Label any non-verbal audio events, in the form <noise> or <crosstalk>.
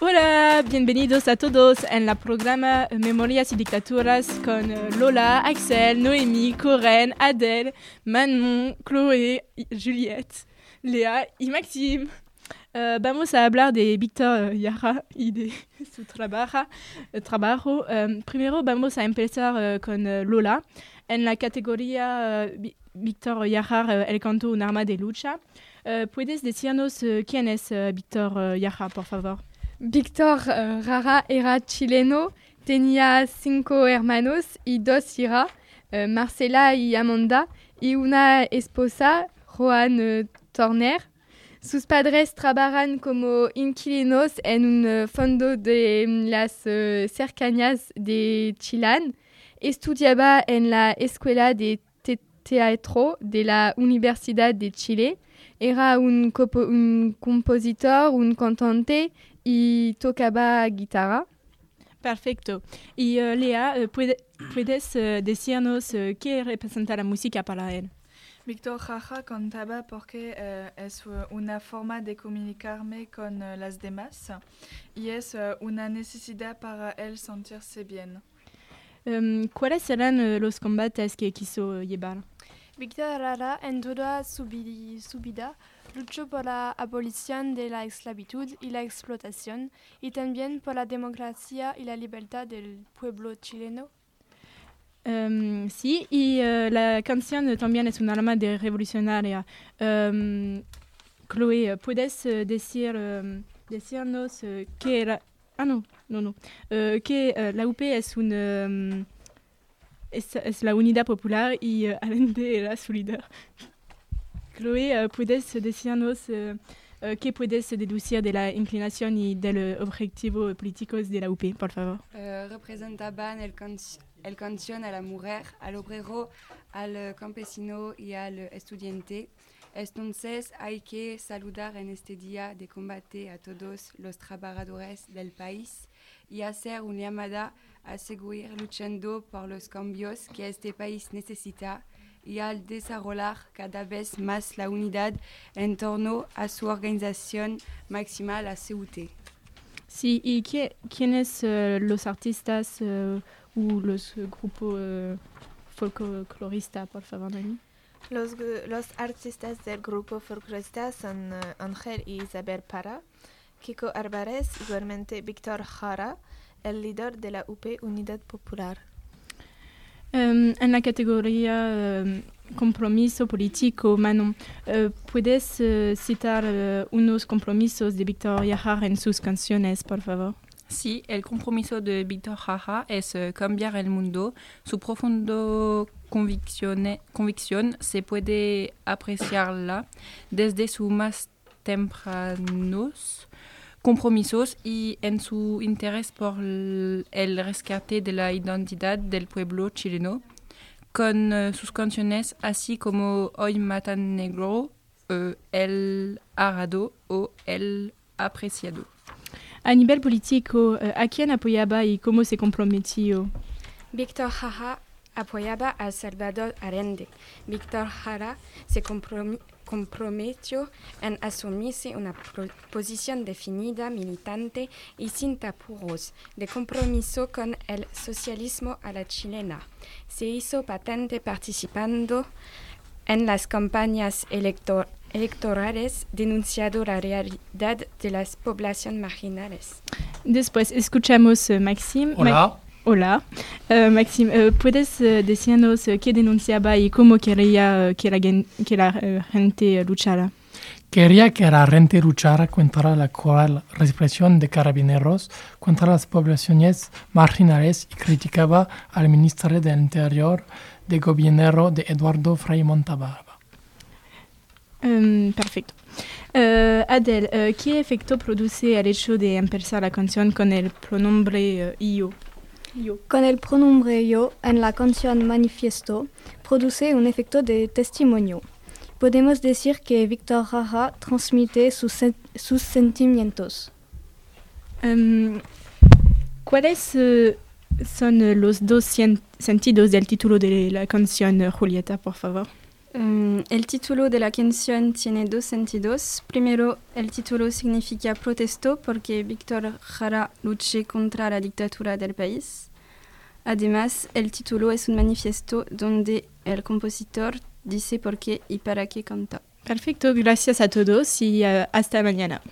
Hola, bienvenidos a todos en la programa Memorias y Dictaturas con eh, Lola, Axel, Noémie, Corinne, Adèle, Manon, Chloé, Juliette, Léa y Maxime. Uh, vamos a hablar de Víctor Jara y de <laughs> su trabaja, trabajo. Um, primero vamos a empezar uh, con uh, Lola. En la categoría Víctor Jara, el canto un arma de lucha. ¿Puedes decirnos quién es Víctor Jara, por favor? Víctor Jara era chileno, tenía cinco hermanos y dos hijas, Marcela y Amanda, y una esposa, Juan Torner. Sus padres trabajan como inquilinos en un fondo de las cercanías de Chilán. Estudiaba en la Escuela de te Teatro de la Universidad de Chile. Era un, un compositor, un cantante y tocaba guitarra. Perfecto. Y uh, Lea, uh, puede, ¿puedes decirnos qué representa la música para él? Víctor Jara cantaba porque eh, es una forma de comunicarme con eh, las demás y es eh, una necesidad para él sentirse bien. Um, ¿Cuáles serán uh, los combates que quiso llevar? Víctor Jara en toda su, su vida luchó por la abolición de la esclavitud y la explotación y también por la democracia y la libertad del pueblo chileno. Um, sí, y uh, la canción también es un arma de revolucionaria. Chloé, ¿puedes uh, decir, um, decirnos uh, que era... Ah, no, no, no. que la UP es, un, es, es, la unidad popular y Allende era su líder. Chloé, ¿puedes decirnos qué puedes deducir de la inclinación y del objetivo políticos de la UP, por favor? representaban el, el canción a la al obrero, al campesino y al estudiante. Entonces hay que saludar en este día de combate a todos los trabajadores del país y hacer una llamada a seguir luchando por los cambios que este país necesita y al desarrollar cada vez más la unidad en torno a su organización máxima, la CUT. Sí, ¿y qué, quiénes uh, los artistas uh, ou folcloristas, por favor, Noemi? Los, los artistas del grupo folclorista son uh, Ángel y Isabel Para, Kiko Álvarez, igualmente Víctor Jara, el líder de la UP Unidad Popular. Um, en la categoría um, compromiso político, Manon, uh, ¿puedes uh, citar uh, unos compromisos de Víctor Jara en sus canciones, por favor? Sí, el compromiso de Víctor Jara es uh, cambiar el mundo. Su profundo convicción, se puede apreciarla desde sus más tempranos compromisos y en su interés por el rescate de la identidad del pueblo chileno, con uh, sus canciones así como Hoy Matan Negro, uh, El Arado o El Apreciado. A nivel político, uh, ¿a quién apoyaba y cómo se comprometió? Víctor Jara apoyaba a Salvador Allende. Víctor Jara se comprometió en asumirse una posición definida, militante y sin tapuros, de compromiso con el socialismo a la chilena. Se hizo patente participando en las campañas electorales electorales denunciado la realidad de las poblaciones marginales. Después escuchamos uh, Maxime. Hola. Ma Hola. Uh, Maxime, uh, ¿puedes uh, decirnos qué denunciaba y cómo quería que la, que la gente luchara? Quería que la gente luchara contra la cruel represión de carabineros contra las poblaciones marginales y criticaba al ministro del Interior de gobierno de Eduardo Frei Montalva. Um, perfecto. Uh, Adel, uh, ¿qué efecto produce el hecho de empezar la canción con el pronombre uh, yo? yo? Con el pronombre yo en la canción Manifiesto produce un efecto de testimonio. Podemos decir que Víctor Jara transmite sus, sen sus sentimientos. Um, ¿Cuáles son los dos sentidos del título de la canción, Julieta, por favor? Um, el título de la canción tiene dos sentidos. Primero, el título significa protesto porque Víctor Jara luché contra la dictadura del país. Además, el título es un manifiesto donde el compositor dice por qué y para qué canta. Perfecto, gracias a todos y uh, hasta mañana.